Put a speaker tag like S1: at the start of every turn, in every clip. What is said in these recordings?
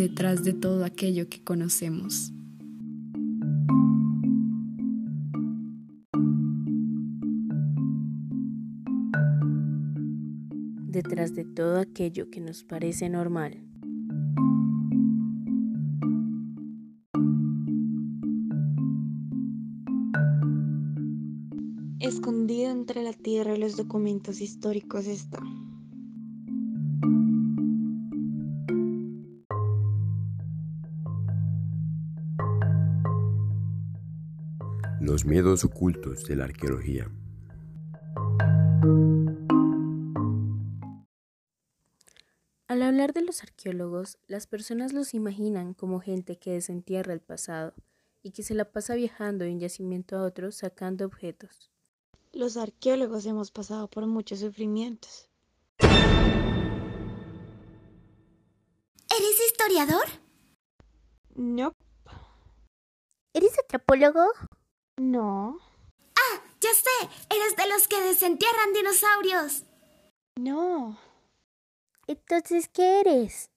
S1: detrás de todo aquello que conocemos.
S2: Detrás de todo aquello que nos parece normal.
S3: Escondido entre la tierra y los documentos históricos está.
S4: Los miedos ocultos de la arqueología.
S2: Al hablar de los arqueólogos, las personas los imaginan como gente que desentierra el pasado y que se la pasa viajando de un yacimiento a otro sacando objetos.
S3: Los arqueólogos hemos pasado por muchos sufrimientos.
S5: ¿Eres historiador?
S3: No.
S5: ¿Eres antropólogo?
S3: No.
S5: Ah, ya sé, eres de los que desentierran dinosaurios.
S3: No.
S5: Entonces, ¿qué eres?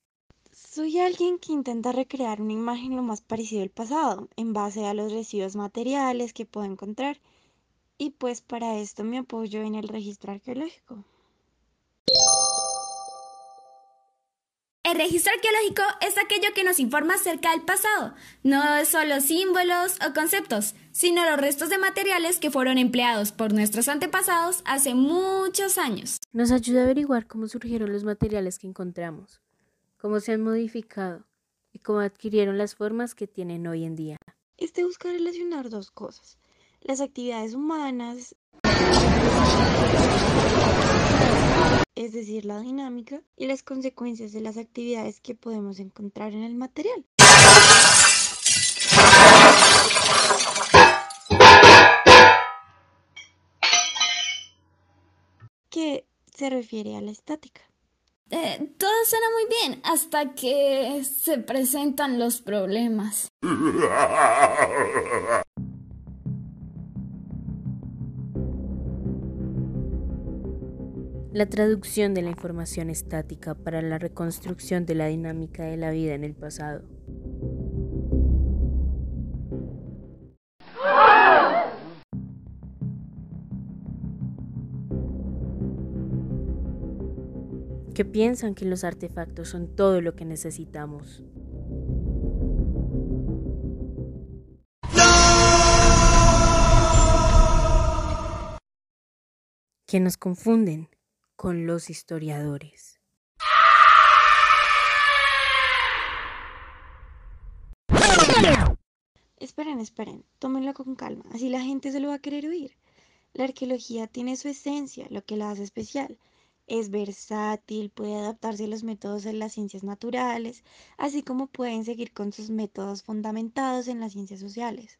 S3: Soy alguien que intenta recrear una imagen lo más parecido al pasado, en base a los residuos materiales que puedo encontrar. Y pues para esto me apoyo en el registro arqueológico.
S6: El registro arqueológico es aquello que nos informa acerca del pasado. No es solo símbolos o conceptos, sino los restos de materiales que fueron empleados por nuestros antepasados hace muchos años.
S2: Nos ayuda a averiguar cómo surgieron los materiales que encontramos, cómo se han modificado y cómo adquirieron las formas que tienen hoy en día.
S3: Este busca relacionar dos cosas, las actividades humanas, es decir, la dinámica y las consecuencias de las actividades que podemos encontrar en el material. que se refiere a la estática.
S6: Eh, todo suena muy bien hasta que se presentan los problemas.
S2: La traducción de la información estática para la reconstrucción de la dinámica de la vida en el pasado. que piensan que los artefactos son todo lo que necesitamos. Que nos confunden con los historiadores.
S3: Esperen, esperen, tómenlo con calma, así la gente se lo va a querer oír. La arqueología tiene su esencia, lo que la hace especial. Es versátil, puede adaptarse a los métodos de las ciencias naturales, así como pueden seguir con sus métodos fundamentados en las ciencias sociales.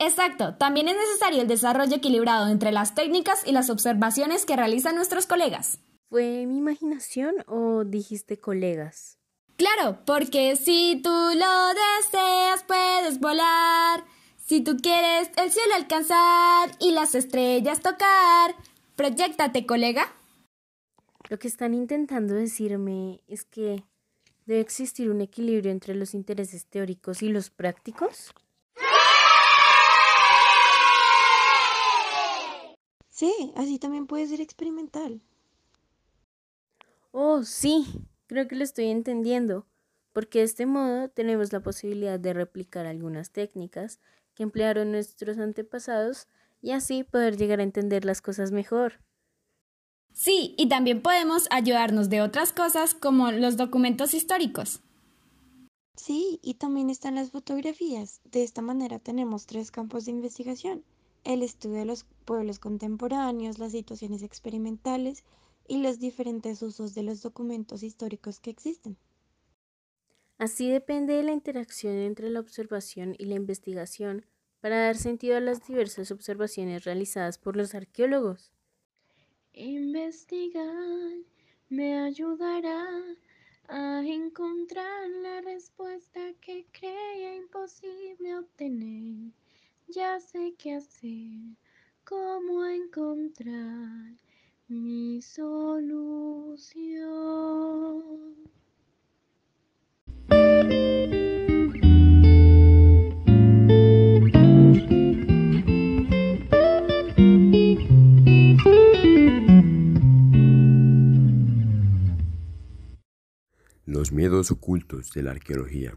S6: Exacto, también es necesario el desarrollo equilibrado entre las técnicas y las observaciones que realizan nuestros colegas.
S2: ¿Fue mi imaginación o dijiste colegas?
S6: Claro, porque si tú lo deseas puedes volar, si tú quieres el cielo alcanzar y las estrellas tocar, Proyectate, colega.
S2: Lo que están intentando decirme es que debe existir un equilibrio entre los intereses teóricos y los prácticos.
S3: Sí, así también puede ser experimental.
S2: Oh, sí, creo que lo estoy entendiendo, porque de este modo tenemos la posibilidad de replicar algunas técnicas que emplearon nuestros antepasados y así poder llegar a entender las cosas mejor.
S6: Sí, y también podemos ayudarnos de otras cosas como los documentos históricos.
S3: Sí, y también están las fotografías. De esta manera tenemos tres campos de investigación. El estudio de los pueblos contemporáneos, las situaciones experimentales y los diferentes usos de los documentos históricos que existen.
S2: Así depende de la interacción entre la observación y la investigación para dar sentido a las diversas observaciones realizadas por los arqueólogos.
S7: Investigar me ayudará a encontrar la respuesta que creía imposible obtener ya sé qué hacer, cómo encontrar mi solución.
S4: Los miedos ocultos de la arqueología.